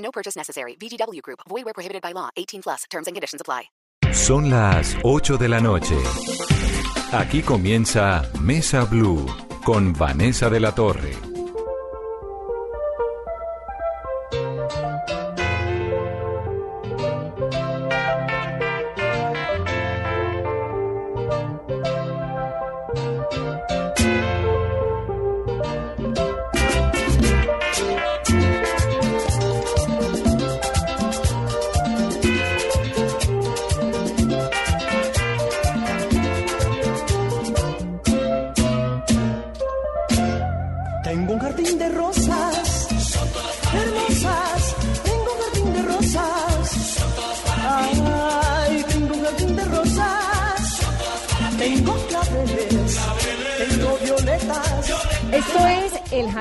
No purchase necessary. VGW Group. Void where prohibited by law. 18 plus. Terms and conditions apply. Son las 8 de la noche. Aquí comienza Mesa Blue con Vanessa de la Torre.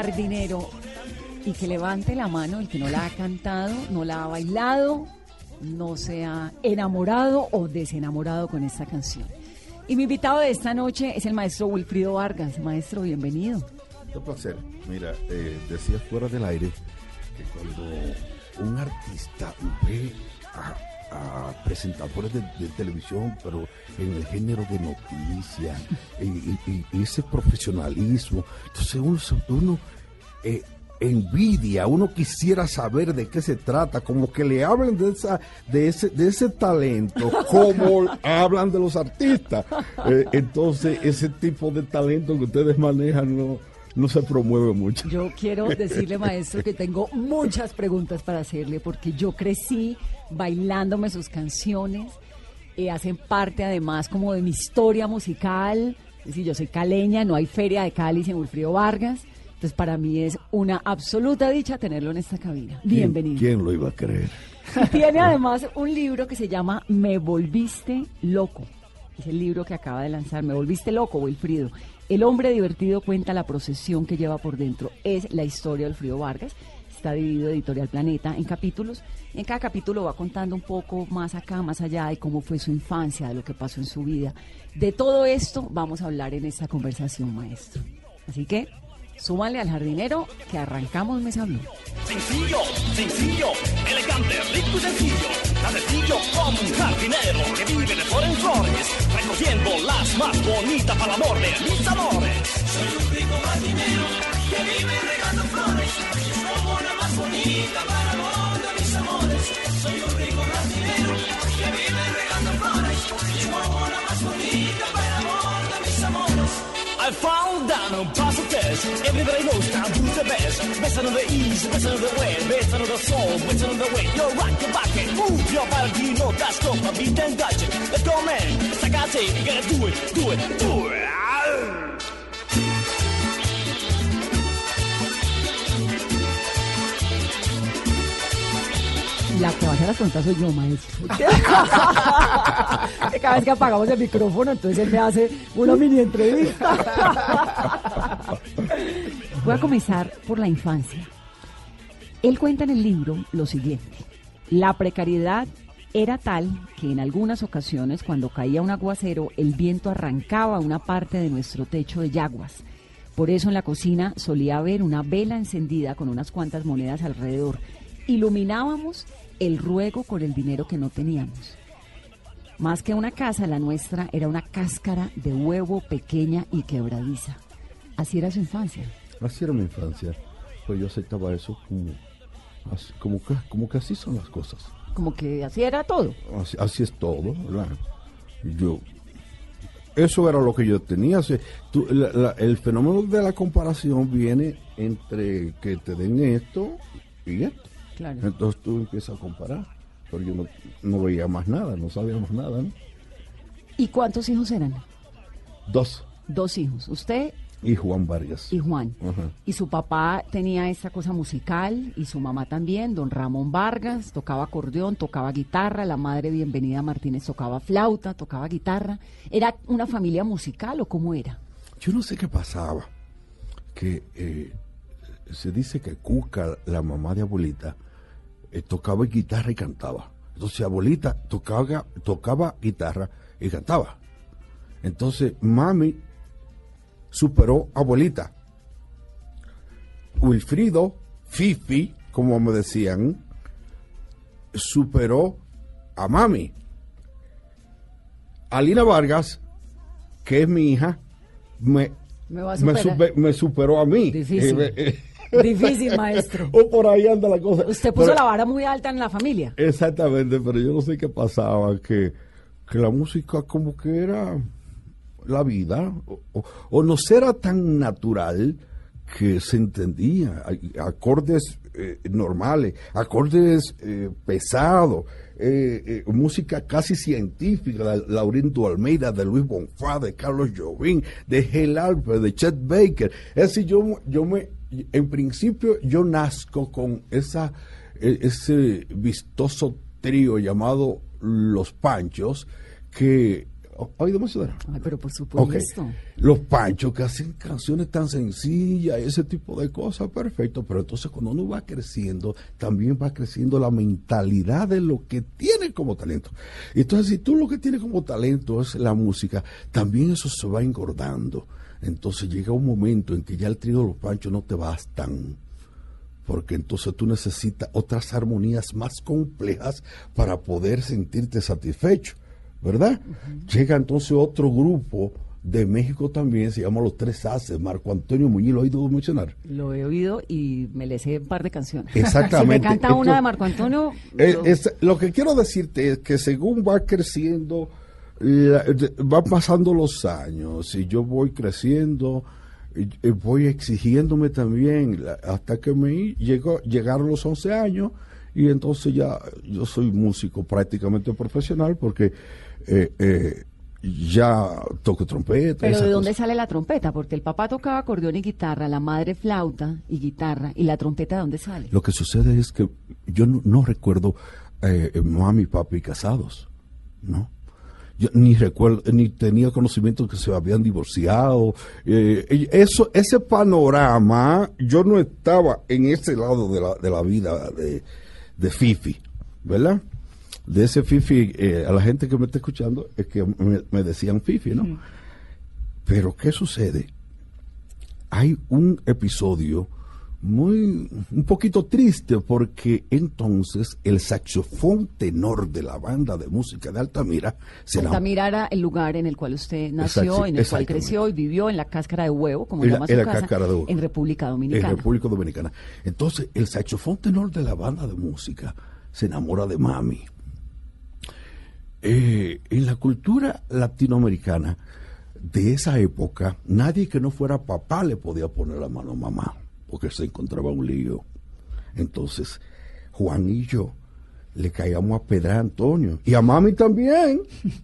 Jardinero. Y que levante la mano el que no la ha cantado, no la ha bailado, no se ha enamorado o desenamorado con esta canción. Y mi invitado de esta noche es el maestro Wilfrido Vargas. Maestro, bienvenido. Qué placer. Mira, eh, decía fuera del aire que cuando un artista ve a presentadores de, de televisión, pero en el género de noticias, y, y- y ese profesionalismo, entonces uno, uno eh, envidia, uno quisiera saber de qué se trata, como que le hablen de esa, de ese, de ese talento, como hablan de los artistas. Eh, entonces, ese tipo de talento que ustedes manejan no, no se promueve mucho. Yo quiero decirle, maestro, que tengo muchas preguntas para hacerle, porque yo crecí bailándome sus canciones, eh, hacen parte además como de mi historia musical. Es decir, yo soy caleña, no hay feria de Cali sin Wilfrido Vargas. Entonces, para mí es una absoluta dicha tenerlo en esta cabina. ¿Quién- Bienvenido. ¿Quién lo iba a creer? Y tiene además un libro que se llama Me Volviste Loco. Es el libro que acaba de lanzar, Me Volviste Loco, Wilfrido. El hombre divertido cuenta la procesión que lleva por dentro. Es la historia de Wilfrido Vargas. Está dividido Editorial Planeta en capítulos. En cada capítulo va contando un poco más acá, más allá de cómo fue su infancia, de lo que pasó en su vida. De todo esto vamos a hablar en esta conversación, maestro. Así que súmale al jardinero que arrancamos Mesa Blue. Sencillo, sencillo, elegante, rico y sencillo. Tan sencillo como un jardinero que vive de flor en flores, recogiendo las más bonitas para el amor de mis amores. Soy un rico jardinero que vive regando flores, como la más bonita para amor de mis amores. Soy un rico jardinero que vive regando flores, como la más bonita para el amor de mis amores. I found down test. Everybody knows now who's the best. Best on the east, best on the west, best on the soul, best on the way. You're right, you're back and move your body. You know that's not a beat and dodge it. Let's go, man. It's like I say, you gotta do it, do it, do it. La que va a hacer las preguntas soy yo, maestro. Cada vez que apagamos el micrófono, entonces él me hace una mini entrevista. Voy a comenzar por la infancia. Él cuenta en el libro lo siguiente. La precariedad era tal que en algunas ocasiones, cuando caía un aguacero, el viento arrancaba una parte de nuestro techo de yaguas. Por eso en la cocina solía haber una vela encendida con unas cuantas monedas alrededor. Iluminábamos el ruego con el dinero que no teníamos. Más que una casa, la nuestra era una cáscara de huevo pequeña y quebradiza. Así era su infancia. Así era mi infancia. Pues yo aceptaba eso como, como, que, como que así son las cosas. Como que así era todo. Así, así es todo, ¿verdad? Yo, eso era lo que yo tenía. tú- la- la- el fenómeno de la comparación viene entre que te den esto y esto. Claro. Entonces tú empiezas a comparar. Pero yo no, no veía más nada, no sabía más nada. ¿no? ¿Y cuántos hijos eran? Dos. Dos hijos. Usted Y Juan Vargas. y Juan. Ajá. Y su papá tenía esa cosa musical y su mamá también, don Ramón Vargas, tocaba acordeón, tocaba guitarra, la madre Bienvenida Martínez tocaba flauta, tocaba guitarra. ¿Era una familia musical o cómo era? Yo no sé qué pasaba, que eh, se dice que Cuca, la mamá de abuelita, eh, tocaba guitarra y cantaba. Entonces abuelita tocaba, tocaba guitarra y cantaba. Entonces mami superó a abuelita. Wilfrido, Fifi, como me decían, superó a mami. Alina Vargas, que es mi hija, me, Me va a me, superar. super- me superó a mí. Difícil. Eh, eh, Difícil, maestro. o por ahí anda la cosa. Usted puso Pero- la vara muy alta en la familia. Exactamente, pero yo no sé qué pasaba, que, que la música como que era la vida, o, o- o no era tan natural que se entendía, acordes eh, normales, acordes eh, pesados, eh, música casi científica de Laurindo Almeida, de Luis Bonfá, de Carlos Jobim, de Hell Alper, de Chet Baker. Es decir, yo, yo me, en principio yo nazco con esa ese vistoso trío llamado Los Panchos, que... ¿Ha oído mencionar? Ay, pero por supuesto. Los Panchos que hacen canciones tan sencillas, ese tipo de cosas, perfecto. Pero entonces cuando uno va creciendo, también va creciendo la mentalidad de lo que tiene como talento. Entonces, si tú lo que tienes como talento es la música, también eso se va engordando. Entonces llega un momento en que ya el trío de los Panchos no te bastan porque entonces tú necesitas otras armonías más complejas para poder sentirte satisfecho, ¿verdad? Llega entonces otro grupo de México también, se llama Los Tres Haces, Marco Antonio Muñiz, ¿lo ha oído mencionar? Lo he oído y me le sé un par de canciones. Exactamente. si me canta Esto- una de Marco Antonio. Eh, lo- es- lo que quiero decirte es que según va creciendo, la- van pasando los años y yo voy creciendo, y- voy exigiéndome también hasta que me llegó, llegaron los 11 años y entonces ya yo soy músico prácticamente profesional porque eh, eh, ya toco trompeta. Pero ¿de dónde sale la trompeta? Porque el papá tocaba acordeón y guitarra, la madre flauta y guitarra. ¿Y la trompeta de dónde sale? Lo que sucede es que yo no, no recuerdo eh, mami y papi casados, ¿no? Yo ni recuerdo, ni tenía conocimiento que se habían divorciado. eh, eso, ese panorama, yo no estaba en ese lado de la, de la vida de, de Fifi, ¿verdad? De ese Fifi, eh, a la gente que me está escuchando, es que me, me decían Fifi, ¿no? Pero ¿qué sucede? hay un episodio muy un poquito triste porque entonces el saxofón tenor de la banda de música de Altamira se Altamira era el lugar en el cual usted nació, Exacto, en el cual creció y vivió en la cáscara de huevo, como En la- llama su en la casa, cáscara de huevo. en República en Dominicana. República Dominicana. Entonces el saxofón tenor de la banda de música se enamora de mami. Eh, en la cultura latinoamericana de esa época, nadie que no fuera papá le podía poner la mano a mamá, porque se encontraba un lío. Entonces, Juan y yo le caíamos a pedrar a Antonio y a mami también.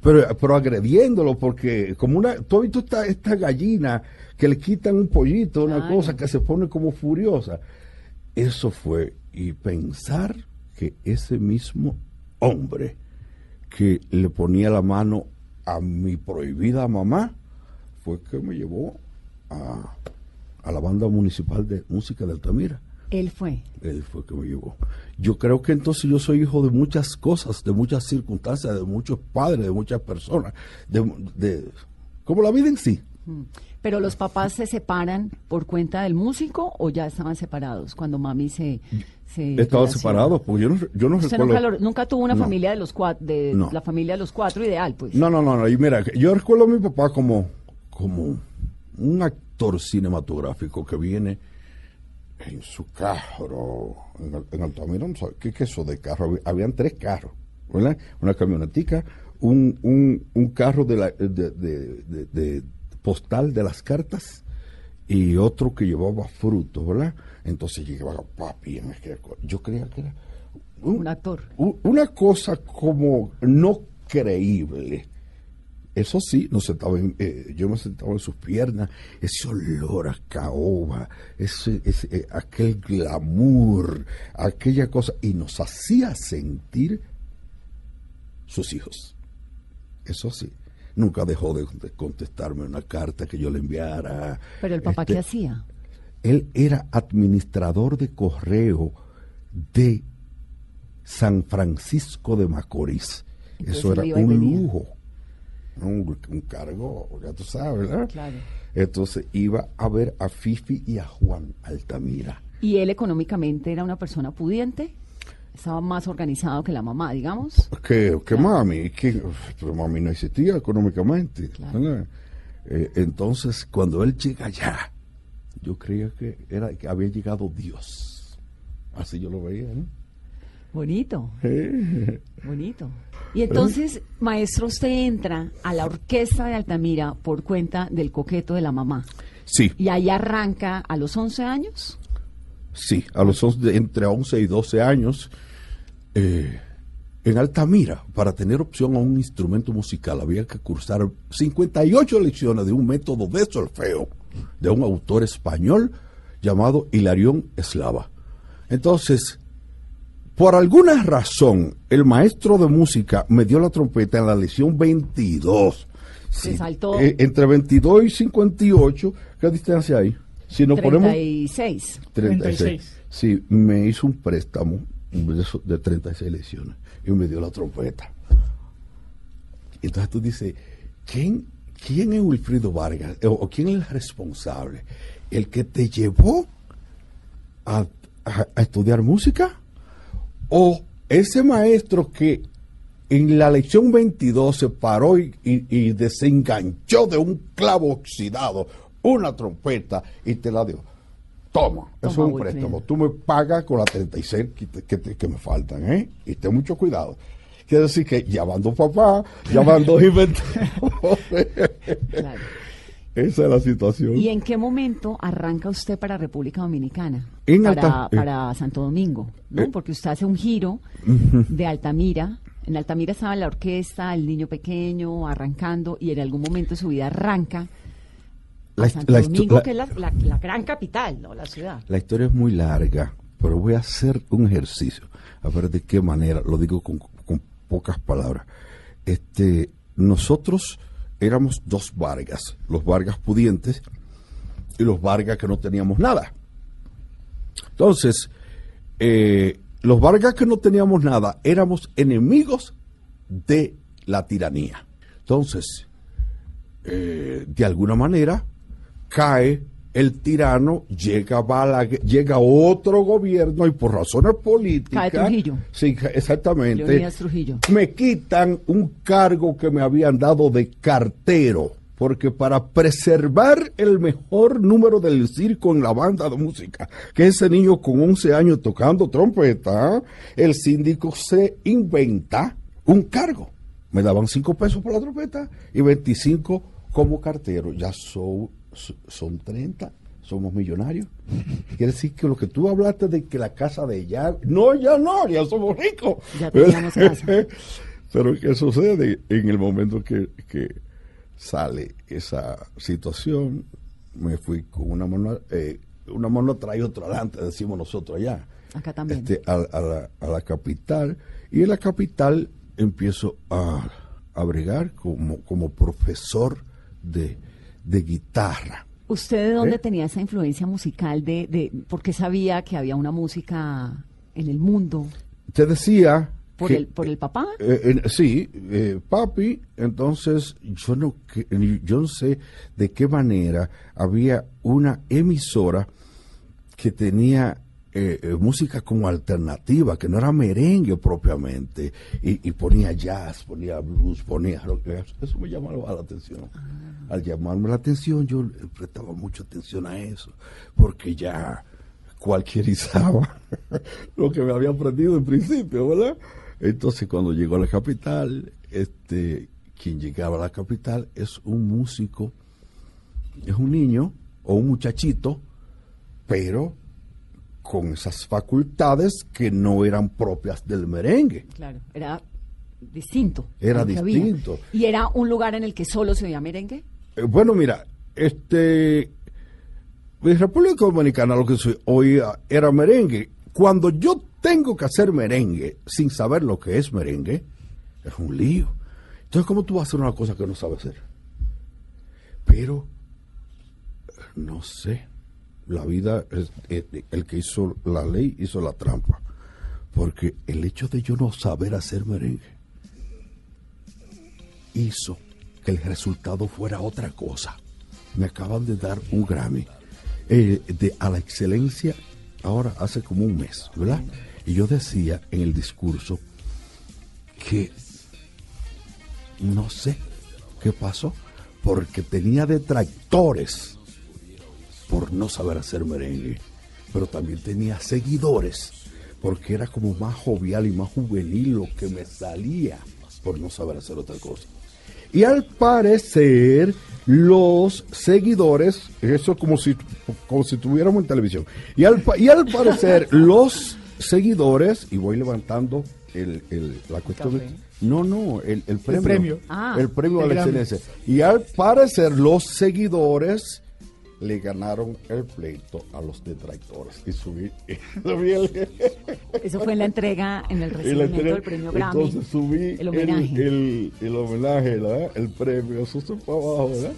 Pero, pero agrediéndolo, porque como una, tú has visto esta, esta gallina que le quitan un pollito, una cosa que se pone como furiosa. Eso fue, y pensar que ese mismo hombre que le ponía la mano a mi prohibida mamá fue que me llevó a, a la banda municipal de música de Altamira. Él fue. Él fue que me llevó. Yo creo que entonces yo soy hijo de muchas cosas, de muchas circunstancias, de muchos padres, de muchas personas, de, de- como la vida en sí. Pero los papás se separan por cuenta del músico o ya estaban separados cuando mami se... se Estaban separados, porque yo no, yo no Usted recuerdo. nunca, tuvo una No. familia de los cuatro, de No. la familia de los cuatro ideal, pues. No, no, no, no. Y mira, yo recuerdo a mi papá como, como un actor cinematográfico que viene en su carro, en, en Altamira, no sé, ¿qué es eso de carro? Había- Habían tres carros, ¿verdad? Una camionetica, un, un, un carro de, la, de- de- de postal de las cartas y otro que llevaba frutos, ¿verdad? Entonces llegaba papi, en aquel yo creía que era Un actor. una cosa como no creíble eso sí, nos sentaba en- eh, yo me sentaba en sus piernas, ese olor a caoba, ese, ese, eh, aquel glamour, aquella cosa, y nos hacía sentir sus hijos. Eso sí, nunca dejó de, de contestarme una carta que yo le enviara. Pero el papá, Este, ¿qué hacía? Él era administrador de correo de San Francisco de Macorís. Entonces Eso era un lujo, un, un cargo, ya tú sabes, ¿verdad? Claro. Entonces iba a ver a Fifi y a Juan Altamira. ¿Y él económicamente era una persona pudiente? ¿Estaba más organizado que la mamá, digamos? Que, que mami, que pero mami no existía económicamente. Eh, entonces, cuando él llega allá, yo creía que era que había llegado Dios. Así yo lo veía, ¿no? Bonito, bonito. Y entonces, maestro, usted entra a la orquesta de Altamira por cuenta del coqueto de la mamá. Sí, Y ahí arranca a los 11 años. sí, a los 11 entre 11 y 12 años, eh, en Altamira, para tener opción a un instrumento musical, había que cursar 58 lecciones de un método de solfeo de un autor español llamado Hilarión Eslava. Entonces, por alguna razón, el maestro de música me dio la trompeta en la lección 22. Se saltó. eh, entre 22 y 58, ¿qué distancia hay? Si nos ponemos 36. 36. Sí, me hizo un préstamo de, eso- de 36 lecciones y me dio la trompeta. Entonces tú dices, ¿quién, quién es Wilfrido Vargas? O, quién es el responsable? ¿El que te llevó a, a- estudiar música? ¿O ese maestro que en la lección 22 se paró y- y desenganchó de un clavo oxidado una trompeta y te la dio? Toma, eso es un préstamo. Tú me pagas con las 36 que, te- que, te- que me faltan, ¿eh? Y ten mucho cuidado. Quiere decir que llamando papá, llamando Claro. Esa es la situación. ¿Y en qué momento arranca usted para República Dominicana? En para, Alta- eh. para Santo Domingo, ¿no? Eh. Porque usted hace un giro de Altamira. En Altamira estaba la orquesta, el niño pequeño, arrancando, y en algún momento de su vida arranca La hist- Santo la histo- Domingo, la- que es la, la- la gran capital, ¿no? La ciudad. La historia es muy larga, pero voy a hacer un ejercicio, a ver de qué manera, lo digo con, con pocas palabras. Este, nosotros éramos dos Vargas, los Vargas pudientes y los Vargas que no teníamos nada. Entonces, eh, los Vargas que no teníamos nada éramos enemigos de la tiranía. Entonces, eh, de alguna manera cae el tirano, llega Balaguer, llega otro gobierno y por razones políticas. Cae Trujillo. Sí, exactamente. Leonidas Trujillo. Me quitan un cargo que me habían dado de cartero. Porque para preservar el mejor número del circo en la banda de música, que ese niño con 11 años tocando trompeta, el síndico se inventa un cargo. Me daban 5 pesos por la trompeta y 25 como cartero. Ya son, son 30, somos millonarios. Quiere decir que lo que tú hablaste de que la casa de ella, no, ya no, ya somos ricos. Ya teníamos casa. Pero ¿qué sucede en el momento que, que sale esa situación? Me fui con una mano, eh, una mano trae otra adelante, decimos nosotros allá. Acá también. Este, a, a la, a la capital. Y en la capital empiezo a, a bregar como, como profesor de, de guitarra. ¿Usted de dónde ¿Eh? tenía esa influencia musical? De, de, ¿Por qué sabía que había una música en el mundo? Te decía... ¿Por, que- el, por el papá? Eh, eh, sí, eh, papi, entonces yo no, yo no sé de qué manera había una emisora que tenía eh, eh, música como alternativa, que no era merengue propiamente, y, y ponía jazz, ponía blues, ponía rock. Eso, eso me llamaba la atención. Al llamarme la atención, yo prestaba mucha atención a eso, porque ya cualquierizaba lo que me había aprendido en principio, ¿verdad? Entonces, cuando llegó a la capital, este, quien llegaba a la capital es un músico, es un niño o un muchachito, pero con esas facultades que no eran propias del merengue. Claro, era distinto. Era había. distinto. ¿Y era un lugar en el que solo se oía merengue? Eh, bueno, mira, este. En República Dominicana lo que se oía era merengue. Cuando yo tengo que hacer merengue sin saber lo que es merengue, es un lío. Entonces, ¿cómo tú vas a hacer una cosa que no sabes hacer? Pero, no sé. La vida, es, es- el que hizo la ley hizo la trampa. Porque el hecho de yo no saber hacer merengue hizo que el resultado fuera otra cosa. Me acaban de dar un Grammy eh, de, a la excelencia ahora hace como un mes, ¿verdad? Y yo decía en el discurso que no sé qué pasó, porque tenía detractores por no saber hacer merengue, pero también tenía seguidores, porque era como más jovial y más juvenil lo que me salía por no saber hacer otra cosa. Y al parecer, los seguidores, eso es como si, como si estuviéramos en televisión, y al, pa- y al parecer, los seguidores, y voy levantando el, el- la cuestión. Café. No, no, el, el premio. premio. Ah. el premio a El la excelencia. Y al parecer, los seguidores le ganaron el pleito a los detractores. Y subí, subí el, Eso fue en la entrega, en el y recibimiento entrega- del premio Grammy. Entonces subí el homenaje. El, el homenaje, ¿verdad? El premio, eso se fue abajo, ¿verdad?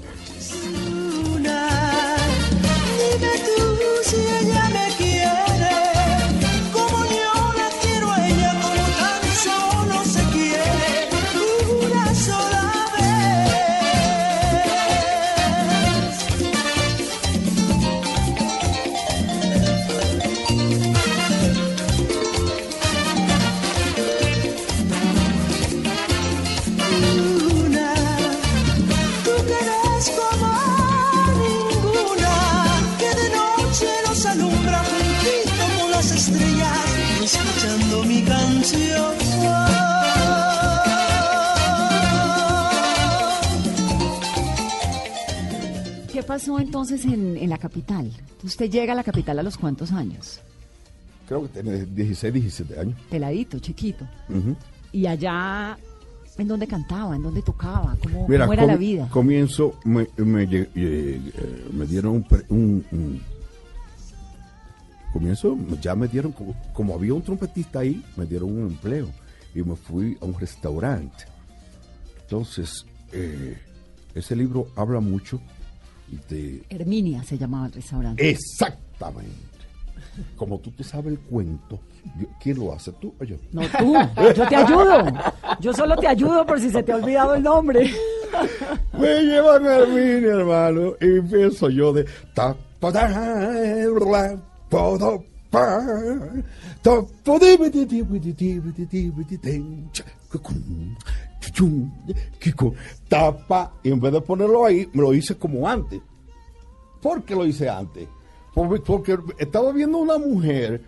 Pasó entonces en, en la capital? Usted llega a la capital a los cuántos años? Creo que tiene 16, 17 años. Peladito, chiquito. Y allá, ¿en dónde cantaba? ¿En dónde tocaba? ¿Cómo, Mira, cómo era com- la vida? Comienzo, me, eh, eh, me dieron un, pre- un- un- Comienzo, ya me dieron, como, como había un trompetista ahí, me dieron un empleo y me fui a un restaurante. Entonces, eh, ese libro habla mucho de... Herminia se llamaba el restaurante. Exactamente. Como tú te sabes el cuento, yo- ¿quién lo hace? ¿Tú o yo? No tú, yo te ayudo. Yo solo te ayudo por si se te ha olvidado el nombre. Me llevan a Herminia, hermano, y empiezo yo de ta pa la pa da pa ta chum, qui, cu, ta pa y en vez de ponerlo ahí me lo hice como antes. ¿Por qué lo hice antes? Por- Porque estaba viendo una mujer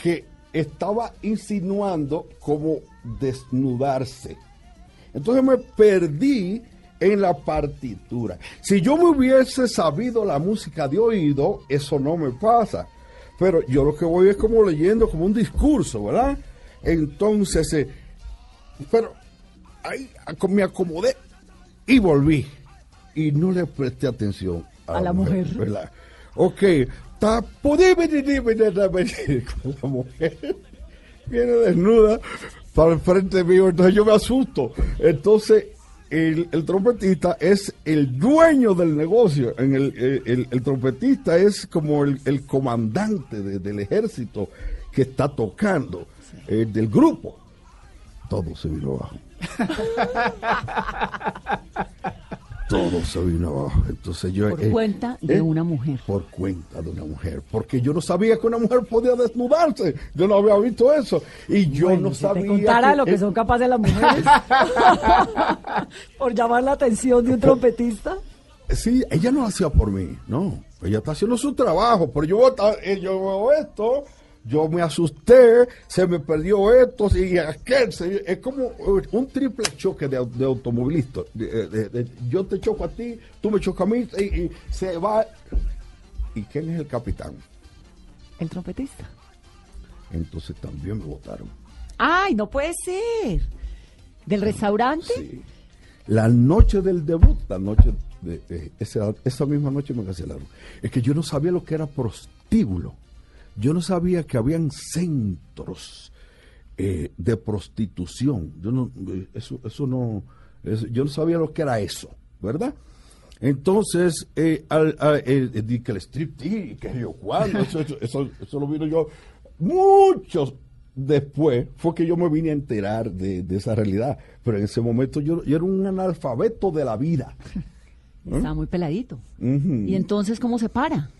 que estaba insinuando como desnudarse. Entonces me perdí en la partitura. Si yo me hubiese sabido la música de oído, eso no me pasa. Pero yo lo que voy es como leyendo como un discurso, ¿verdad? Entonces, eh, pero ahí me acomodé y volví. Y no le presté atención a, A la mujer. ¿verdad? Ok, dime, la mujer viene desnuda para el frente mío, entonces yo me asusto. Entonces, el, el trompetista es el dueño del negocio. En el, el- trompetista es como el, comandante de- del ejército que está tocando, eh, del grupo. Todo se vino abajo. Todo se vino abajo. Entonces yo Por eh, cuenta de eh, una mujer. por cuenta de una mujer, porque yo no sabía que una mujer podía desnudarse, yo no había visto eso y yo Bueno, no si sabía te contara lo que eh, son capaces las mujeres por llamar la atención de un trompetista. Sí, ella no lo hacía por mí, no, ella está haciendo su trabajo, pero yo, eh, yo veo esto, yo me asusté, se me perdió esto y aquel, se- es como eh, un triple choque de, de automovilista, De- de- de- yo te choco a ti, tú me chocas a mí y, y se va. ¿Y quién es el capitán? El trompetista. Entonces también me votaron. Ay, no puede ser. ¿Del restaurante? Sí. La noche del debut, la noche de, de- esa, esa misma noche me cancelaron. Es que yo no sabía lo que era prostíbulo. Yo no sabía que habían centros eh, de prostitución. Yo no, eh, eso, eso no, eso- yo no sabía lo que era eso, ¿verdad? Entonces, eh, al, al- eh, eh, di que el striptease, que yo cuándo, eso, eso, eso, lo vino yo muchos después, fue que yo me vine a enterar de, de esa realidad. Pero en ese momento yo, yo era un analfabeto de la vida. Estaba muy peladito. ¿Y entonces cómo se para?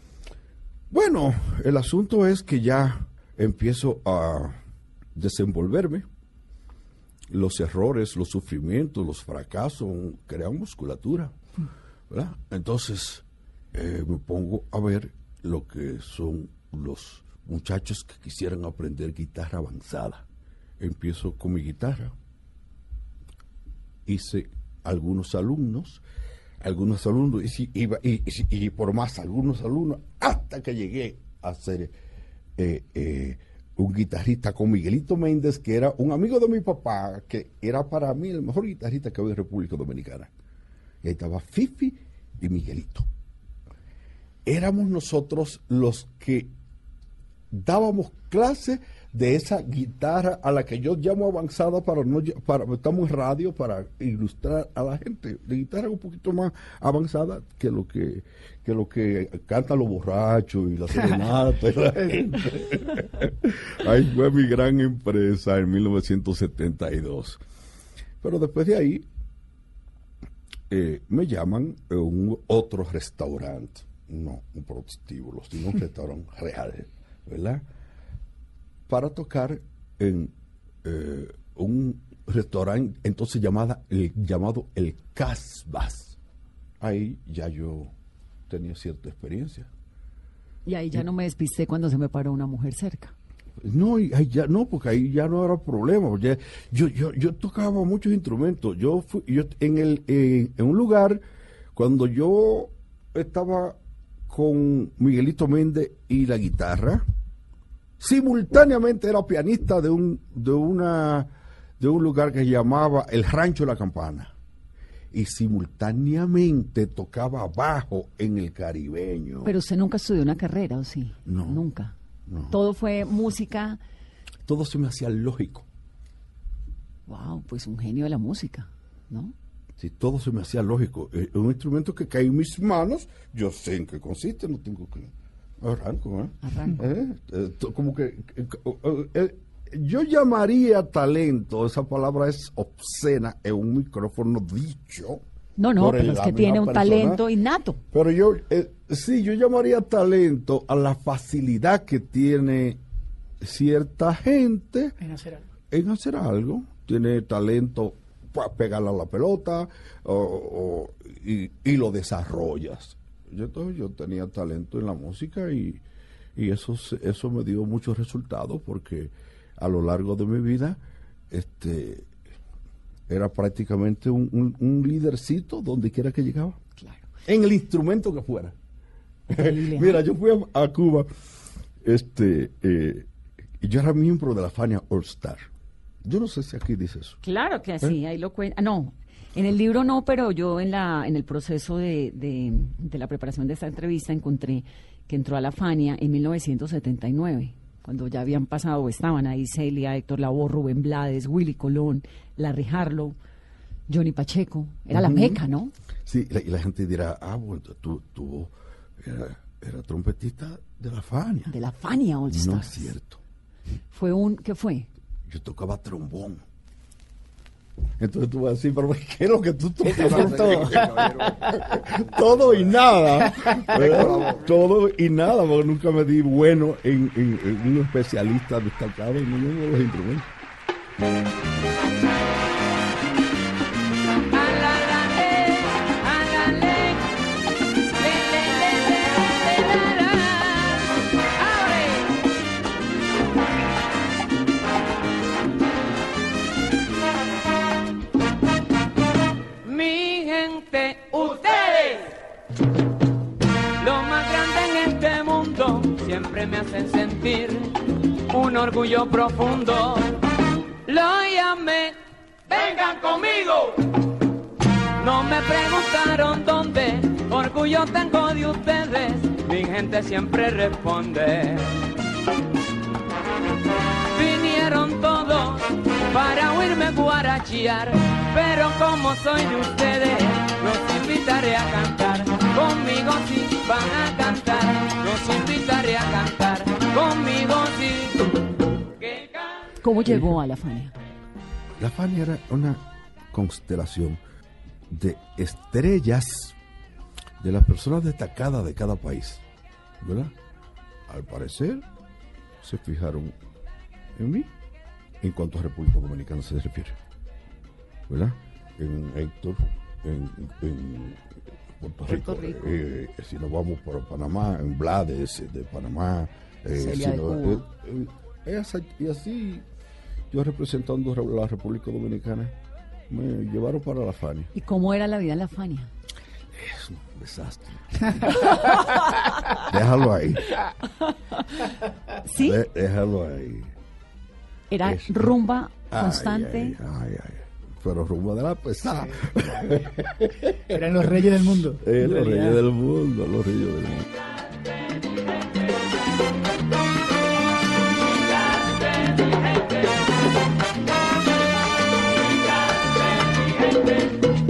Bueno, el asunto es que ya empiezo a desenvolverme. Los errores, los sufrimientos, los fracasos crean musculatura. ¿verdad? Entonces eh, me pongo a ver lo que son los muchachos que quisieran aprender guitarra avanzada. Empiezo con mi guitarra. Hice algunos alumnos, algunos alumnos, y, por más algunos alumnos, hasta que llegué a ser eh, eh, un guitarrista con Miguelito Méndez, que era un amigo de mi papá, que era para mí el mejor guitarrista que había en República Dominicana. Y ahí estaba Fifi y Miguelito. Éramos nosotros los que dábamos clase de esa guitarra a la que yo llamo avanzada para no para estamos en radio para ilustrar a la gente de guitarra un poquito más avanzada que lo que que lo que cantan los borrachos y la serenata y la gente. ahí fue mi gran empresa en 1972 pero después de ahí eh, me llaman a un otro restaurante, no un prostíbulo, sino un restaurante real, ¿verdad? Para tocar en eh, un restaurante entonces llamada, el, llamado El Casbas. Ahí ya yo tenía cierta experiencia. Y ahí ya no me despisté cuando se me paró una mujer cerca. No, y ahí ya no, porque ahí ya no era problema. ya- yo, yo, yo tocaba muchos instrumentos. Yo fui, yo en el, en un lugar cuando yo estaba con Miguelito Méndez y la guitarra, simultáneamente era pianista de un, de una, de un lugar que se llamaba el Rancho de la Campana. Y simultáneamente tocaba bajo en el caribeño. Pero usted nunca estudió una carrera, ¿o sí? No. Nunca. No. Todo fue música. Todo se me hacía lógico. Wow, pues un genio de la música, ¿no? Si todo se me hacía lógico. Eh, un instrumento que cae en mis manos, yo sé en qué consiste, no tengo que. Arranco, ¿eh? Arranco. Eh, eh, como que. eh, yo llamaría talento, esa palabra es obscena en un micrófono dicho. No, no, pero es que tiene un persona. talento innato. Pero yo, eh, sí, yo llamaría talento a la facilidad que tiene cierta gente En hacer algo. en hacer algo. Tiene talento para pegarle a la pelota o- o- y, y lo desarrollas. Yo, yo tenía talento en la música y, y eso, eso me dio muchos resultados porque a lo largo de mi vida este, era prácticamente un, un, un lidercito donde quiera que llegaba. Claro. En el instrumento que fuera. Mira, yo fui a, a Cuba, este, eh, y yo era miembro de la Fania All Star. Yo no sé si aquí dice eso. Claro que sí, ¿Eh? ahí lo cuenta. No, en el libro no, pero yo en la en el proceso de, de, de la preparación de esta entrevista encontré que entró a la Fania en 1979, cuando ya habían pasado, o estaban ahí Celia, Héctor Lavoe, Rubén Blades, Willy Colón, Larry Harlow, Johnny Pacheco. Era la meca, ¿no? Sí, la- y la gente dirá, ah, bueno, tú, tú era, era trompetista de la Fania. De la Fania All No Stars. es cierto. Fue un, ¿qué fue? Yo tocaba trombón. Entonces tú vas a decir, pero ¿qué es lo que tú tocas? todo. todo y nada. todo y nada, porque nunca me di bueno en, en- en un especialista destacado en ninguno de los instrumentos. Me hacen sentir un orgullo profundo. Lo llamé vengan conmigo. No me preguntaron dónde, orgullo tengo de ustedes, mi gente siempre responde. Vinieron todos para oírme guarachear, pero como soy de ustedes, invitaré a cantar. Conmigo sí van a cantar, los invitaré a cantar. Conmigo sí. ¿Cómo llegó a la Fania? La Fania era una constelación de estrellas de las personas destacadas de cada país, ¿verdad? Al parecer, se fijaron en mí en cuanto a República Dominicana se refiere, ¿verdad? En Héctor, en, en Puerto Rico, Rico. eh, si nos vamos para Panamá, en Blades eh, de Panamá, eh, Celia si de no- Cuba. esa- y así yo representando la República Dominicana me llevaron para la Fania. ¿Y cómo era la vida en la Fania? Es un desastre. déjalo ahí. ¿Sí? de- déjalo ahí. Era es- rumba constante. ay, ay, ay. Pero rumbo de la pesada. Eran los reyes del mundo. Eh, en los realidad. reyes del mundo, los reyes del mundo.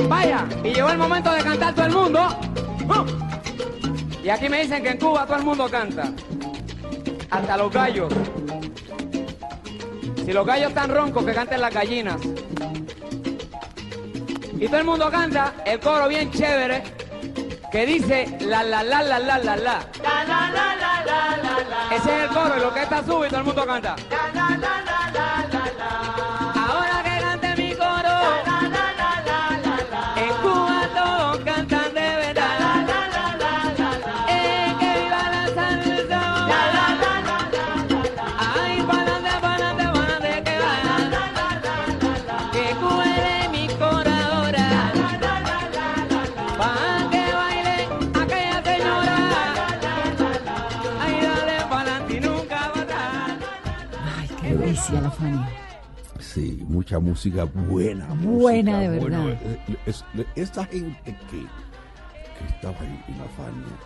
Vaya, y llegó el momento de cantar todo el mundo. ¡Uh! Y aquí me dicen que en Cuba todo el mundo canta. Hasta los gallos. Si los gallos están roncos, que canten las gallinas. Y todo el mundo canta el coro bien chévere que dice la la la la la la la. Ese es el coro y lo que está sube y todo el mundo canta. Ahora mucha música buena. Buena música de verdad. Eh, es- esta gente que, que estaba ahí en la Fania,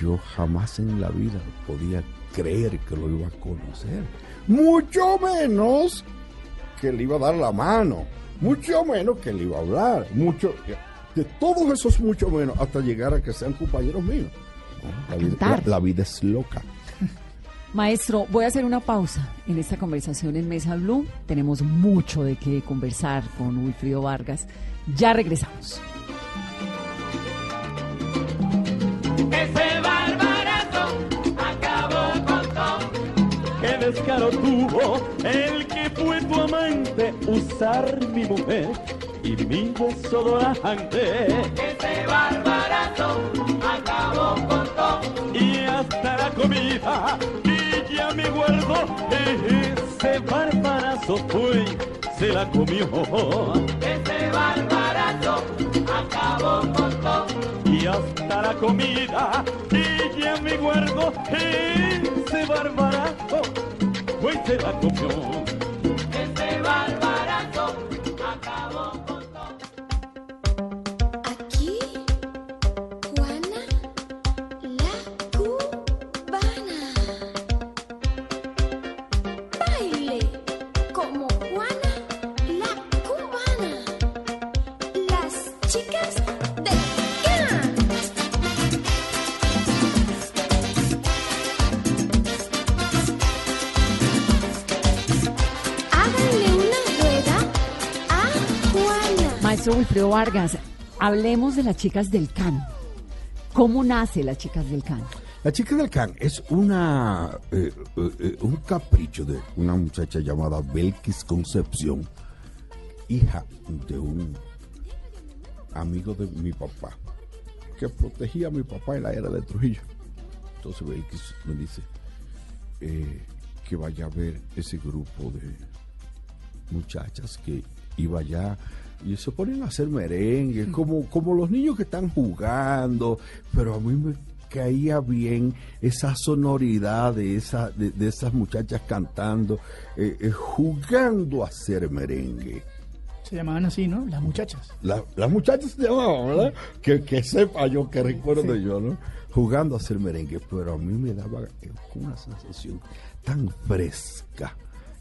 yo jamás en la vida podía creer que lo iba a conocer. Mucho menos que le iba a dar la mano. Mucho menos que le iba a hablar. Mucho, de todos esos mucho menos hasta llegar a que sean compañeros míos. ¿no? La, vida, cantar. la- la vida es loca. Maestro, voy a hacer una pausa en esta conversación en Mesa Blue. Tenemos mucho de qué conversar con Wilfrido Vargas. Ya regresamos. Ese barbarazo acabó con todo. Qué descaro tuvo el que fue tu amante usar mi mujer y mi desodorante. Ese barbarazo acabó con todo. Y hasta la comida y ya me guardo. Ese barbarazo fue, se la comió. Ese barbarazo acabó con todo y hasta la comida y ya me guardo ese barbarazo pues se la comió ese barbarazo acabó Wilfrido Vargas, hablemos de las chicas del CAN. ¿Cómo nace las chicas del CAN? La chica del can es una eh, eh, eh, un capricho de una muchacha llamada Belkis Concepción, hija de un amigo de mi papá, que protegía a mi papá en la era de Trujillo. Entonces Belkis me dice que vaya a ver ese grupo de muchachas que iba allá y se ponen a hacer merengue, como, como los niños que están jugando, pero a mí me caía bien esa sonoridad de, esa, de, de esas muchachas cantando, eh, eh, jugando a hacer merengue. Se llamaban así, ¿no? Las muchachas. La- las muchachas se llamaban, ¿verdad? Que, que sepa yo, que recuerdo Sí. yo, ¿no? Jugando a hacer merengue, pero a mí me daba eh, una sensación tan fresca.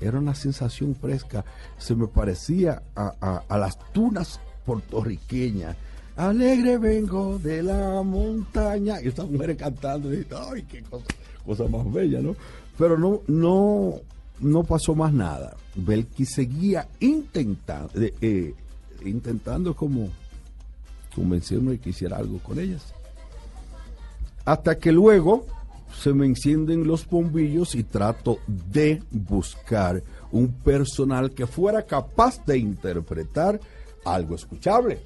Era una sensación fresca. Se me parecía a, las tunas puertorriqueñas. Alegre vengo de la montaña. Y estas mujeres cantando. Y, Ay, qué cosa, cosa más bella, ¿no? Pero no, no, no pasó más nada. Belki seguía intentando, eh, intentando como convencerme de que hiciera algo con ellas. Hasta que luego se me encienden los bombillos y trato de buscar un personal que fuera capaz de interpretar algo escuchable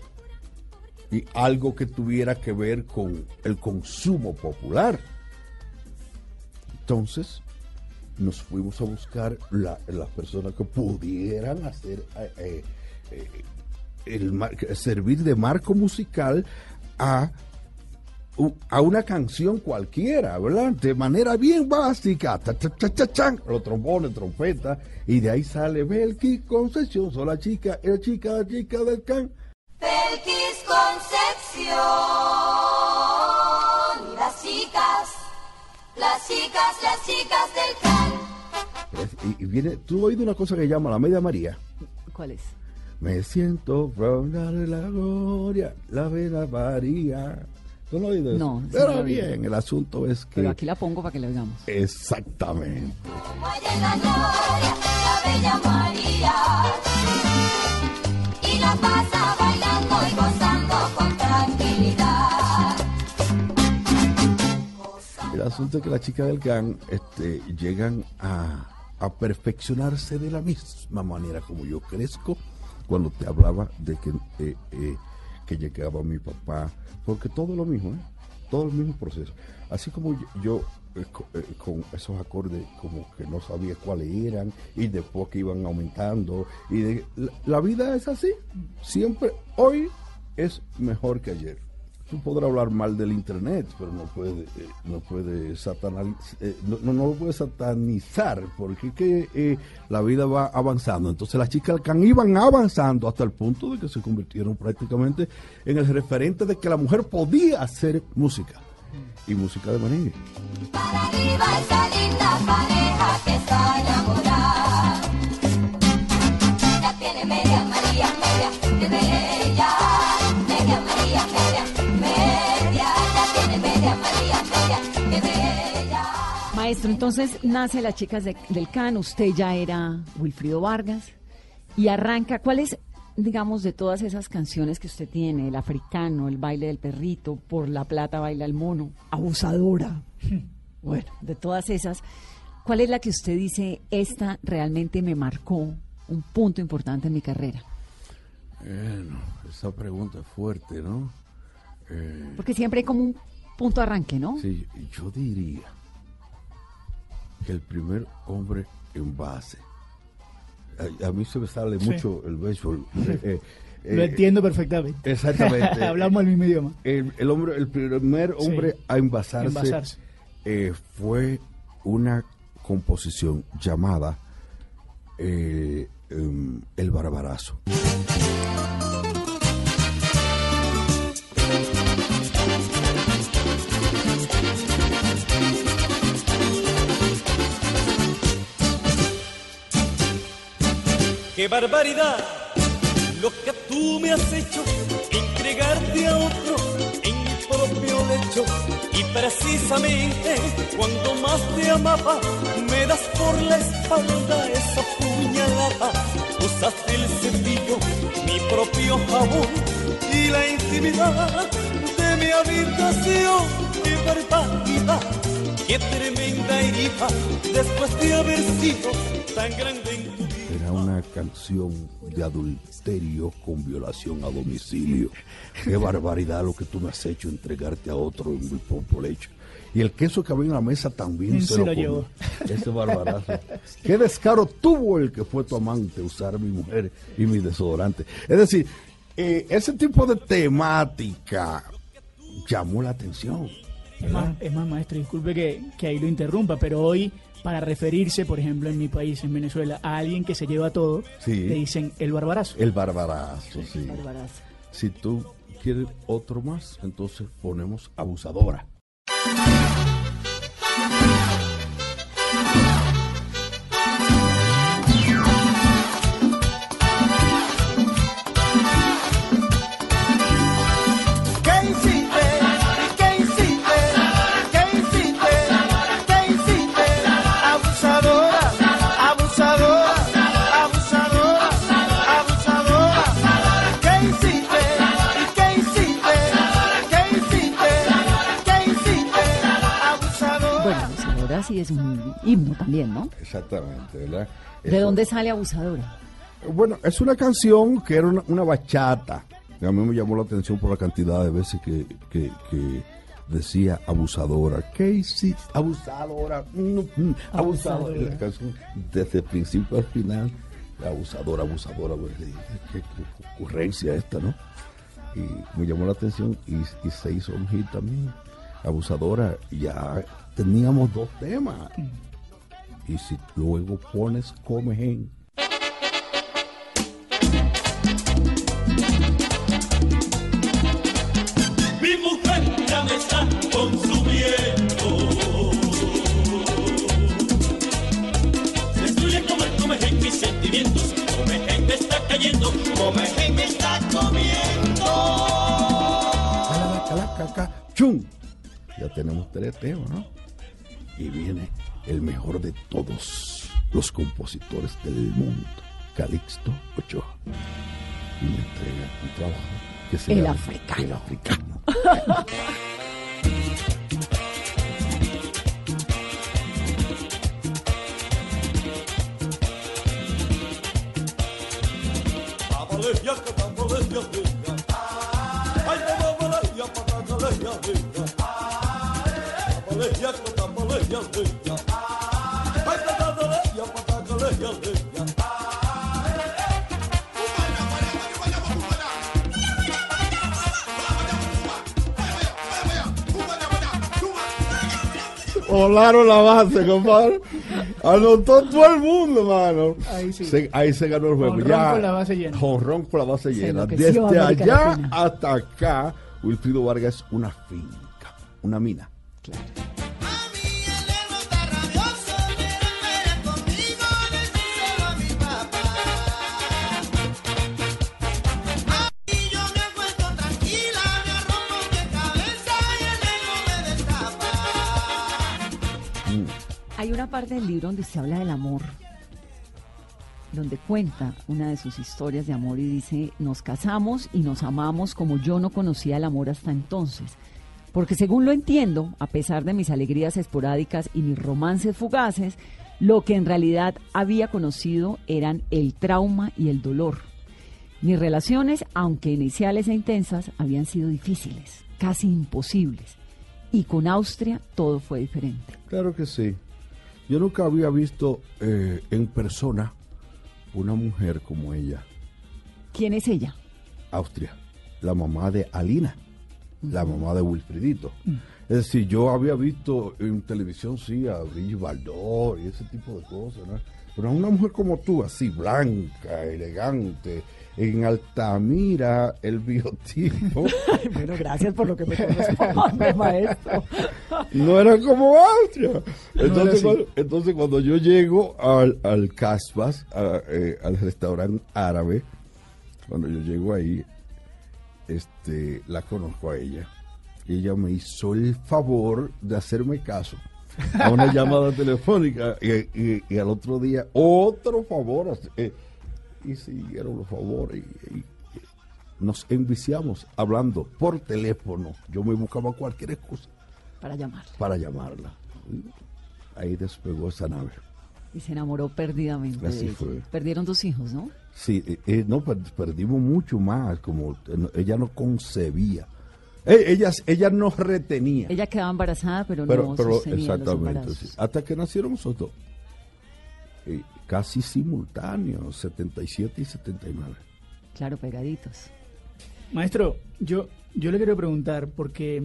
y algo que tuviera que ver con el consumo popular. Entonces, nos fuimos a buscar la- las personas que pudieran hacer eh, eh, eh, servir de marco musical a a una canción cualquiera, ¿verdad? De manera bien básica, ta, ta, ta, chan, los trombones, trompeta, y de ahí sale Belki Concepción, soy la chica, la chica, la chica del can. Belkis Concepción y las chicas, las chicas, las chicas del can. Y, y viene, tú has oído una cosa que llama la media María. ¿Cuál es? Me siento ronda de la gloria, la vela María. ¿Tú no eso Pero bien, el asunto es que... Pero aquí la pongo para que la oigamos. Exactamente. Muelle la gloria, la bella María. Y la pasa bailando y gozando con tranquilidad. El asunto es que las chicas del GAN este, llegan a, a perfeccionarse de la misma manera como yo crezco cuando te hablaba de que, eh, eh, que llegaba mi papá, porque todo lo mismo, ¿eh? todo el mismo proceso. Así como yo, eh, eh, con esos acordes como que no sabía cuáles eran y después que iban aumentando. y la vida es así, siempre, hoy es mejor que ayer. Tú podrás hablar mal del internet, pero no puede, eh, no puede eh, no, no, lo puede satanizar, porque que eh, la vida va avanzando. Entonces las chicas del can iban avanzando hasta el punto de que se convirtieron prácticamente en el referente de que la mujer podía hacer música. Y música de merengue. Para arriba esa linda pareja que está enamorada. Ya tiene Entonces nace Las Chicas de- del Can, usted ya era Wilfrido Vargas y arranca, ¿cuál es, digamos, de todas esas canciones que usted tiene, el africano, el baile del perrito, por la plata baila el mono, abusadora, bueno, de todas esas, ¿cuál es la que usted dice, esta realmente me marcó un punto importante en mi carrera? Bueno, esa pregunta es fuerte, ¿no? Eh, Porque siempre hay como un punto de arranque, ¿no? Sí, yo diría el primer hombre en base. A, a mí se me sale Sí. mucho el béisbol. eh, eh, Lo entiendo perfectamente. Exactamente. Hablamos el mismo idioma. El, el hombre, el primer Sí. hombre a envasarse, Envasarse. eh, fue una composición llamada em, El Barbarazo. ¡Qué barbaridad! Lo que tú me has hecho, entregarte a otro en mi propio lecho. Y precisamente cuando más te amaba, me das por la espalda esa puñalada. Usaste el cepillo, mi propio jabón y la intimidad de mi habitación. ¡Qué barbaridad! ¡Qué tremenda herida! Después de haber sido tan grande en una canción de adulterio con violación a domicilio. Qué barbaridad lo que tú me has hecho entregarte a otro en mi propio lecho. Y el queso que había en la mesa también se, Se lo, lo llevó. Ese barbarazo. Qué descaro tuvo el que fue tu amante usar mi mujer y mi desodorante. Es decir, eh, ese tipo de temática llamó la atención. Es más, es más, maestro, disculpe que, que ahí lo interrumpa, pero hoy, para referirse, por ejemplo, en mi país, en Venezuela, a alguien que se lleva todo, Sí. le dicen el barbarazo. El barbarazo, sí. Barbarazo. Si tú quieres otro más, entonces ponemos abusadora. También, ¿no? Exactamente, ¿verdad? ¿De Eso- dónde sale abusadora? Bueno, es una canción que era una, una bachata. A mí me llamó la atención por la cantidad de veces que, que- que decía abusadora. ¿Qué hiciste? Abusadora. mm, mm, abusadora. Y La canción, desde el principio al final, abusadora, abusadora. pues, le dije, ¿Qué, qué ocurrencia esta, ¿no? Y me llamó la atención y, y se hizo un hit también. Abusadora, ya teníamos dos temas. Y si luego pones come gen. Mi mujer ya me está consumiendo. Destruye como el comején mis sentimientos. Comején me está cayendo. Comején me está comiendo. Ya tenemos tres temas, ¿no? Y viene el mejor de todos los compositores del mundo, Calixto Ochoa. Y me entrega un trabajo que se El llama africano. El africano. Volaron la base, compadre. Anotó todo el mundo, mano. Ahí sí. Se- ahí se ganó el juego. Jonrón ya, con la base llena. Jonrón con la base Se llena. Desde allá hasta acá, Wilfrido Vargas es una finca, una mina. Y del libro donde se habla del amor, donde cuenta una de sus historias de amor y dice, nos casamos y nos amamos como yo no conocía el amor hasta entonces. Porque según lo entiendo, a pesar de mis alegrías esporádicas y mis romances fugaces, lo que en realidad había conocido eran el trauma y el dolor. Mis relaciones, aunque iniciales e intensas, habían sido difíciles, casi imposibles. Y con Austria todo fue diferente. Claro que sí. Yo nunca había visto eh, en persona una mujer como ella, ¿Quién es ella? Austria, la mamá de Alina, la mamá de Wilfridito. Es decir, yo había visto en televisión, sí, a Brigitte Bardot y ese tipo de cosas, ¿no? Pero una mujer como tú, así, blanca, elegante, en Altamira, el biotipo, Bueno, gracias por lo que me corresponde, maestro. no era como Austria. Entonces, cuando, entonces cuando yo llego al, al Casbas, a- eh, al restaurante árabe, cuando yo llego ahí, este, la conozco a ella. Y ella me hizo el favor de hacerme caso a una llamada telefónica y, y- y al otro día otro favor. eh, y siguieron los favores y, y- y nos enviciamos hablando por teléfono. Yo me buscaba cualquier excusa Para llamarle. para llamarla. Y ahí despegó esa nave. Y se enamoró perdidamente. Así de ella. fue. Perdieron dos hijos, ¿no? Sí, eh, eh, no, per- perdimos mucho más, como eh, ella no concebía. Eh, ella, ella nos retenía. Ella quedaba embarazada, pero, pero, no pero sostenía exactamente, sí. hasta que nacieron nosotros. Eh, casi simultáneos, 77 y 79. Claro, pegaditos. Maestro, yo, yo le quiero preguntar, porque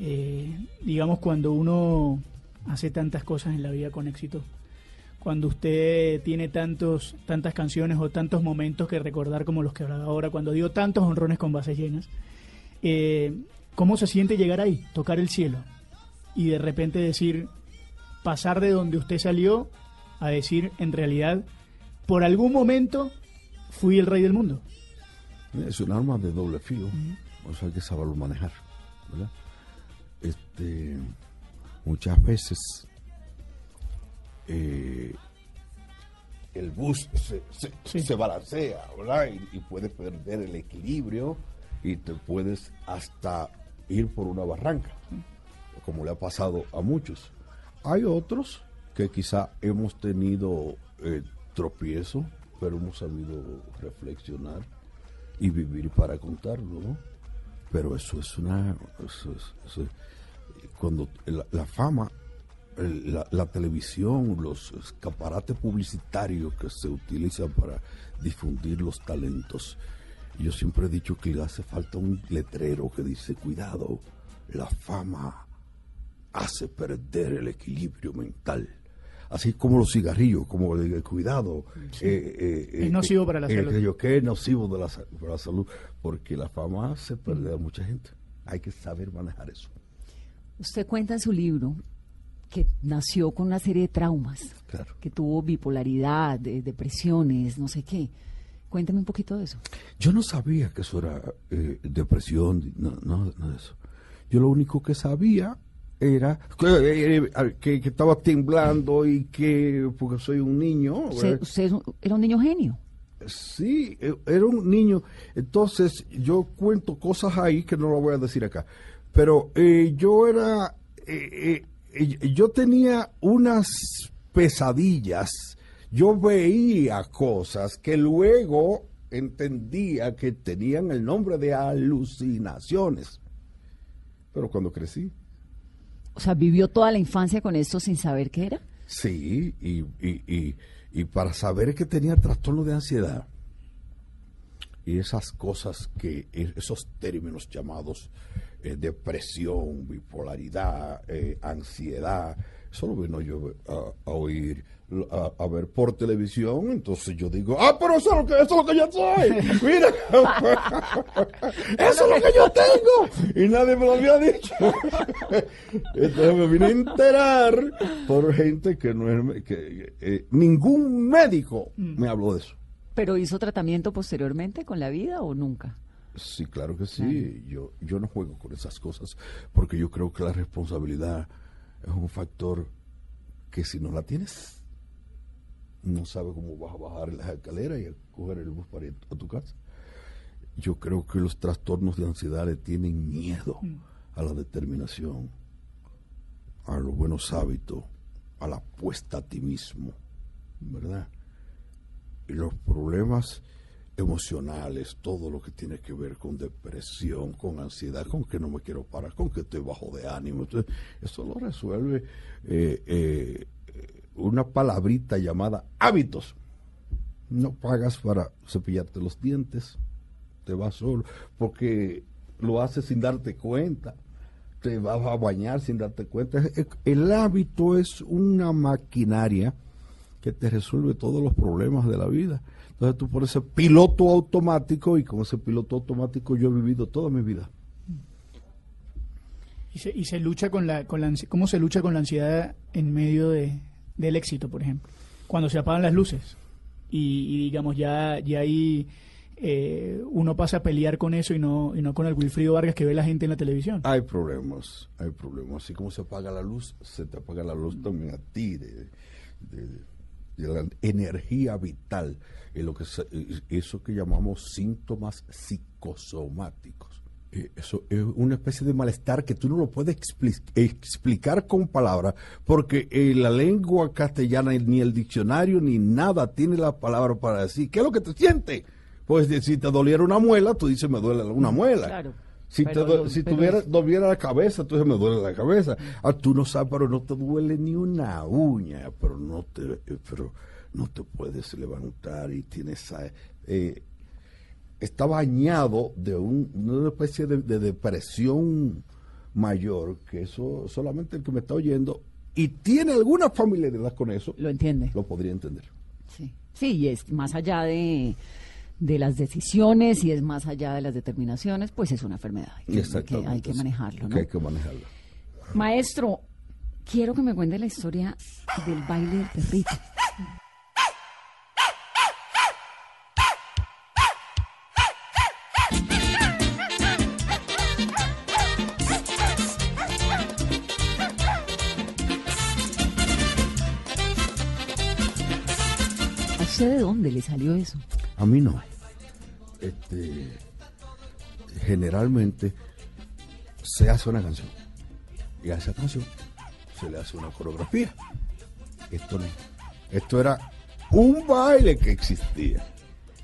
eh, digamos, cuando uno hace tantas cosas en la vida con éxito, cuando usted tiene tantos, tantas canciones o tantos momentos que recordar como los que hablaba ahora, cuando dio tantos honrones con bases llenas, eh, ¿cómo se siente llegar ahí, tocar el cielo y de repente decir, pasar de donde usted salió a decir, en realidad, por algún momento fui el rey del mundo? Es un arma de doble filo, o sea, hay que saberlo manejar, ¿verdad? Este, muchas veces eh, el bus se, se- se balancea, ¿verdad? Y, y puedes perder el equilibrio y te puedes hasta ir por una barranca, como le ha pasado a muchos. Hay otros que quizá hemos tenido eh, tropiezo, pero hemos sabido reflexionar y vivir para contarlo. Pero eso es una... eso es- eso es- cuando la, fama, la, la televisión, los escaparates publicitarios que se utilizan para difundir los talentos, yo siempre he dicho que le hace falta un letrero que dice, cuidado, la fama hace perder el equilibrio mental. Así como los cigarrillos, como el, el cuidado. eh, eh, Es eh, nocivo para la eh, salud. yo, que es nocivo de la, para la salud, porque la fama hace perder a mucha gente. Hay que saber manejar eso. Usted cuenta en su libro que nació con una serie de traumas, Claro. que tuvo bipolaridad, de- depresiones, no sé qué. Cuéntame un poquito de eso. Yo no sabía que eso era eh, depresión, no, no, no eso. Yo lo único que sabía era que, eh, que- que estaba temblando y que, porque soy un niño. Era un niño genio. Sí, eh, era un niño. Entonces, yo cuento cosas ahí que no lo voy a decir acá. Pero eh, yo era. eh, eh, eh, yo tenía unas pesadillas. Yo veía cosas que luego entendía que tenían el nombre de alucinaciones. Pero cuando crecí, O sea, vivió toda la infancia con esto sin saber qué era. Sí, y, y, y, para saber que tenía trastorno de ansiedad y esas cosas que, e, esos términos llamados eh, depresión, bipolaridad, eh, ansiedad, eso lo vino yo a, a oír, a, a ver por televisión, entonces yo digo, ah, pero eso es lo que, eso es lo que yo soy, mira, eso es lo que yo tengo, y nadie me lo había dicho. Entonces me vine a enterar por gente que no es, que eh, ningún médico me habló de eso. ¿Pero hizo tratamiento posteriormente con la vida o nunca? Sí, claro que sí. Yo, yo no juego con esas cosas porque yo creo que la responsabilidad es un factor que si no la tienes, no sabes cómo vas a bajar las escaleras y a coger el bus para ir a tu casa. Yo creo que los trastornos de ansiedad le tienen miedo a la determinación, a los buenos hábitos, a la apuesta a ti mismo, ¿verdad? y los problemas emocionales, todo lo que tiene que ver con depresión, con ansiedad, con que no me quiero parar, con que estoy bajo de ánimo. Entonces, eso lo resuelve eh, eh, una palabrita llamada hábitos. No pagas para cepillarte los dientes, te vas solo, porque lo haces sin darte cuenta, te vas a bañar sin darte cuenta. El hábito es una maquinaria que te resuelve todos los problemas de la vida. Entonces tú pones ese piloto automático y con ese piloto automático yo he vivido toda mi vida. Y se, y se lucha con la, con la ¿Cómo se lucha con la ansiedad en medio de, del éxito, por ejemplo? Cuando se apagan las luces y, y digamos ya, ya ahí eh, uno pasa a pelear con eso y no, y no con el Wilfrido Vargas que ve la gente en la televisión. Hay problemas, hay problemas. Así como se apaga la luz, se te apaga la luz también a ti, de, de- de la energía vital, y lo que eso que llamamos síntomas psicosomáticos. Eh, Eso es una especie de malestar que tú no lo puedes expli- explicar con palabras, porque eh, la lengua castellana, ni el diccionario, ni nada tiene la palabra para decir, ¿qué es lo que te siente? Pues de- si te doliera una muela, tú dices, me duele una muela. Claro. Si, te lo- si tuviera, es- doliera la cabeza, entonces me duele la cabeza. Ah, tú no sabes, pero no te duele ni una uña, pero no te, eh, pero no te puedes levantar y tienes, ah, eh, está bañado de un- una especie de, de depresión mayor, que eso solamente el que me está oyendo y tiene alguna familiaridad con eso, Lo entiende. lo podría entender. Sí, sí, y es más allá de, de las decisiones y es más allá de las determinaciones, pues es una enfermedad. Hay que, hay que- hay que manejarlo, que ¿no? hay que manejarlo. Maestro, quiero que me cuente la historia del baile del perrito. ¿A usted de dónde le salió eso? A mí no. Este, generalmente se hace una canción y a esa canción se le hace una coreografía. Esto no. Esto era un baile que existía.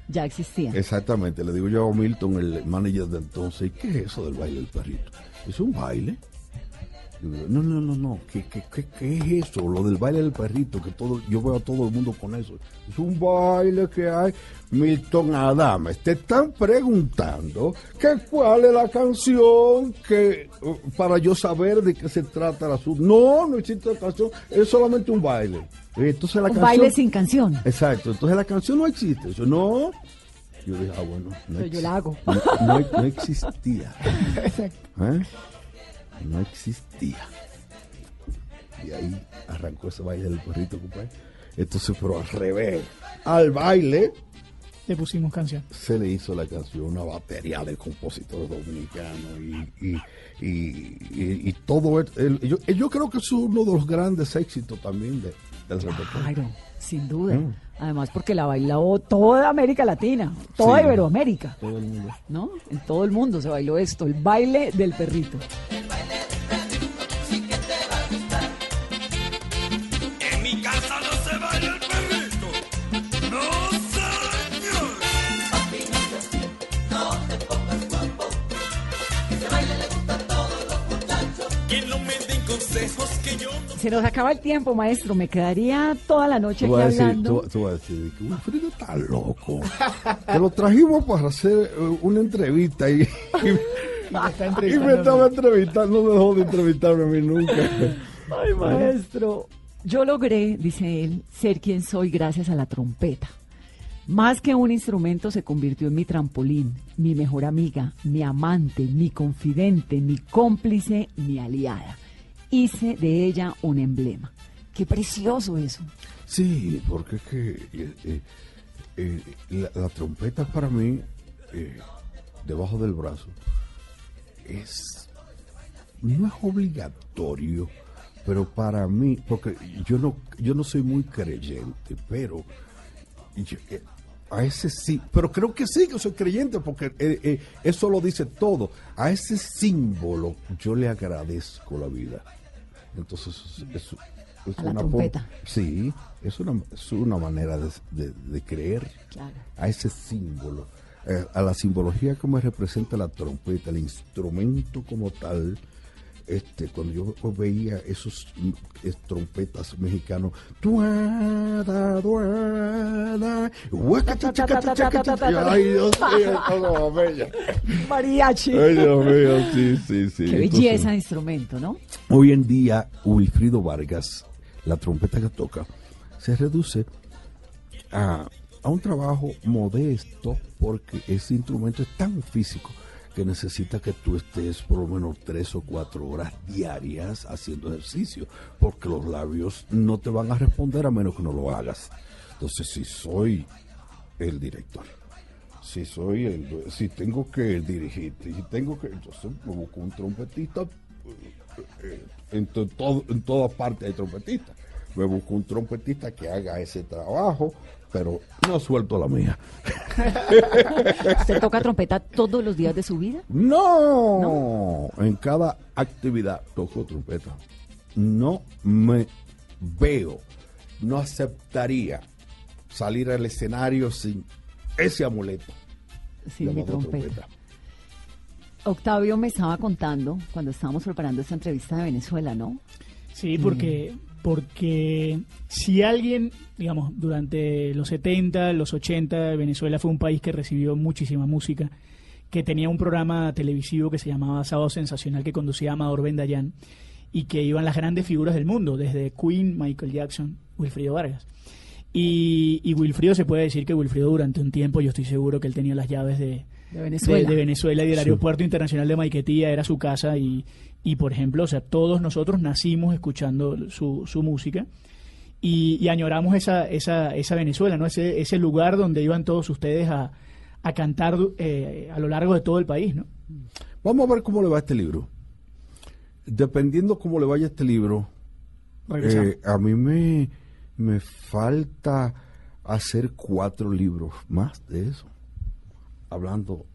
Ya existía. Exactamente, le digo yo a Milton, el manager de entonces, ¿y qué es eso del baile del perrito? ¿Es un baile? No, no, no, no, ¿Qué, qué, qué, qué es eso? Lo del baile del perrito, que todo, yo veo a todo el mundo con eso. Es un baile que hay. Milton Adames, te están preguntando que cuál es la canción que uh, para yo saber de qué se trata el asunto. No, no existe la canción, es solamente un baile. Entonces la Un canción, baile sin canción. Exacto, entonces la canción no existe. Yo no. Yo dije, ah, bueno, no, yo la hago. no, no- no existía. ¿Eh? No existía. Y ahí arrancó ese baile del perrito, compadre. Entonces, pero al revés, al baile Le pusimos canción. se le hizo la canción una batería de compositores dominicanos y, y, y- y- y todo. el- el- yo, yo creo que es uno de los grandes éxitos también de, del repertorio. Sin duda. Mm. Además, porque la bailó toda América Latina, toda Sí. Iberoamérica, Todo el mundo. ¿no? En todo el mundo se bailó esto, el baile del perrito. En mi casa no se baila el perrito. No, señor. No te pongas guapo. Ese baile le gusta a todos los muchachos. Que no me den consejos. Se nos acaba el tiempo, maestro. Me quedaría toda la noche aquí decir, hablando. tú- tú vas a decir que Wilfrido está loco. Te lo trajimos para hacer eh, una entrevista y, y- y me estaba entrevistando, no dejó de entrevistarme a mí nunca. Ay, maestro. Yo logré, dice él, ser quien soy gracias a la trompeta. Más que un instrumento se convirtió en mi trampolín, mi mejor amiga, mi amante, mi confidente, mi cómplice, mi aliada. Hice de ella un emblema. Qué precioso eso. Sí, porque es que eh, eh, eh, la, trompeta para mí, eh, debajo del brazo, es no es obligatorio, pero para mí, porque yo no, yo no soy muy creyente, pero a ese sí, pero creo que sí que soy creyente, porque eso lo dice todo. A ese símbolo yo le agradezco la vida. Entonces, es, es A la una trompeta. Sí, es una, es una manera de, de- de creer Claro. a ese símbolo, eh, a la simbología que me representa la trompeta, el instrumento como tal. Este, cuando yo veía esos es- trompetas mexicanos, tuada, tuada, ay Dios mío, todo bella. Mariachi. Ay Dios mío, sí, sí, sí. Qué Entonces, belleza de instrumento, ¿no? Hoy en día, Wilfrido Vargas, la trompeta que toca, se reduce a, a un trabajo modesto porque ese instrumento es tan físico que necesita que tú estés por lo menos tres o cuatro horas diarias haciendo ejercicio, porque los labios no te van a responder a menos que no lo hagas. Entonces, si soy el director, si soy el, si tengo que dirigirte, si tengo que, entonces me busco un trompetista eh, en, to- todo, en todas partes hay trompetistas. Me busco un trompetista que haga ese trabajo, pero no suelto la mía. ¿Usted toca trompeta todos los días de su vida? No, en cada actividad toco trompeta. No me veo, no aceptaría salir al escenario sin ese amuleto. Sin mi llamado trompeta. Octavio me estaba contando cuando estábamos preparando esta entrevista de Venezuela, ¿no? Sí, porque, porque si alguien, digamos, durante los 70, los 80, Venezuela fue un país que recibió muchísima música, que tenía un programa televisivo que se llamaba Sábado Sensacional que conducía Amador Bendayán y que iban las grandes figuras del mundo, desde Queen, Michael Jackson, Wilfrido Vargas. Y, y Wilfrido se puede decir que Wilfrido durante un tiempo, yo estoy seguro que él tenía las llaves de, De Venezuela. de, de Venezuela y del Sí. aeropuerto internacional de Maiquetía era su casa y, y por ejemplo, o sea, todos nosotros nacimos escuchando su, su música y, y añoramos esa, esa, esa Venezuela, ¿no? Ese, ese lugar donde iban todos ustedes a, a cantar eh, a lo largo de todo el país, ¿no? Vamos a ver cómo le va este libro. Dependiendo cómo le vaya este libro, eh, a mí me, me falta hacer cuatro libros más de eso, hablando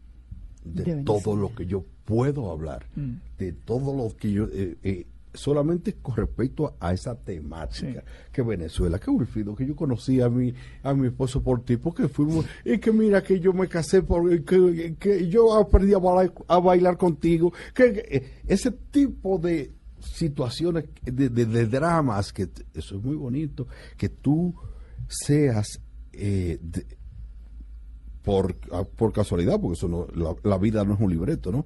de, De todo lo que yo puedo hablar, Mm. de todo lo que yo... eh, eh, solamente con respecto a esa temática que Venezuela, que Wilfrido, que yo conocí a mi a mi esposo por ti, porque fuimos y que mira que yo me casé por que, que yo aprendí a bailar, a bailar contigo, que, que, eh, ese tipo de situaciones de, de- de dramas que eso es muy bonito que tú seas eh, de- por, por casualidad, porque eso no, la, la vida no es un libreto, ¿no?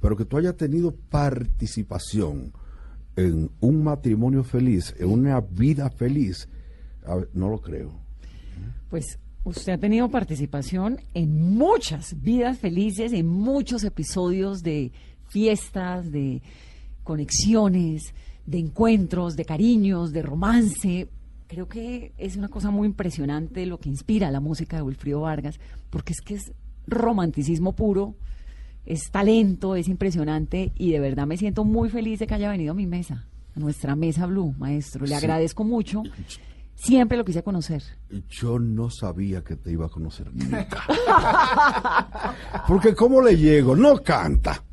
Pero que tú hayas tenido participación en un matrimonio feliz, en una vida feliz, no lo creo. Pues usted ha tenido participación en muchas vidas felices, en muchos episodios de fiestas, de conexiones, de encuentros, de cariños, de romance. Creo que es una cosa muy impresionante lo que inspira la música de Wilfrido Vargas, porque es que es romanticismo puro, es talento, es impresionante y de verdad me siento muy feliz de que haya venido a mi mesa, a nuestra mesa Blue, maestro. Le Sí. agradezco mucho. Siempre lo quise conocer. Yo no sabía que te iba a conocer nunca. Porque ¿cómo le llego? No canta.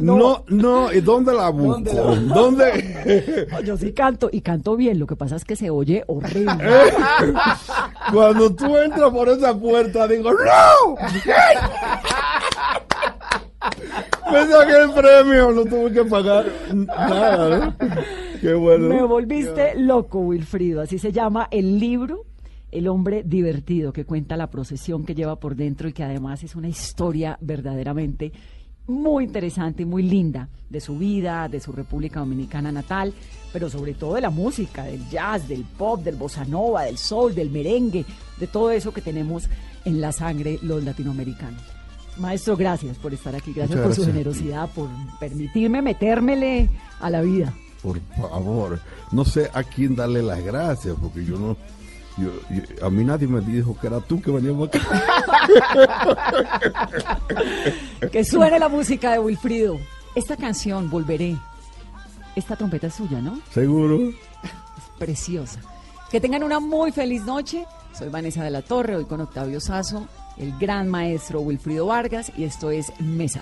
No, no, ¿y dónde la busco? ¿Dónde? Yo sí canto y canto bien, lo que pasa es que se oye horrible. Cuando tú entras por esa puerta, digo, ¡No! Me saqué el premio, no tuve que pagar nada, ¿no? Qué bueno. Me volviste loco, Wilfrido. Así se llama el libro El hombre divertido, que cuenta la procesión que lleva por dentro y que además es una historia verdaderamente muy interesante y muy linda de su vida, de su República Dominicana natal, pero sobre todo de la música, del jazz, del pop, del bossa nova, del soul, del merengue, de todo eso que tenemos en la sangre los latinoamericanos. Maestro, gracias por estar aquí, gracias por su generosidad, por permitirme metérmele a la vida. Por favor, no sé a quién darle las gracias, porque yo no. yo- yo- a mí nadie me dijo que era tú que veníamos acá. Que suene la música de Wilfrido. Esta canción, Volveré. Esta trompeta es suya, ¿no? Seguro. Preciosa. Que tengan una muy feliz noche. Soy Vanessa de la Torre, hoy con Octavio Sazo, el gran maestro Wilfrido Vargas y esto es Mesa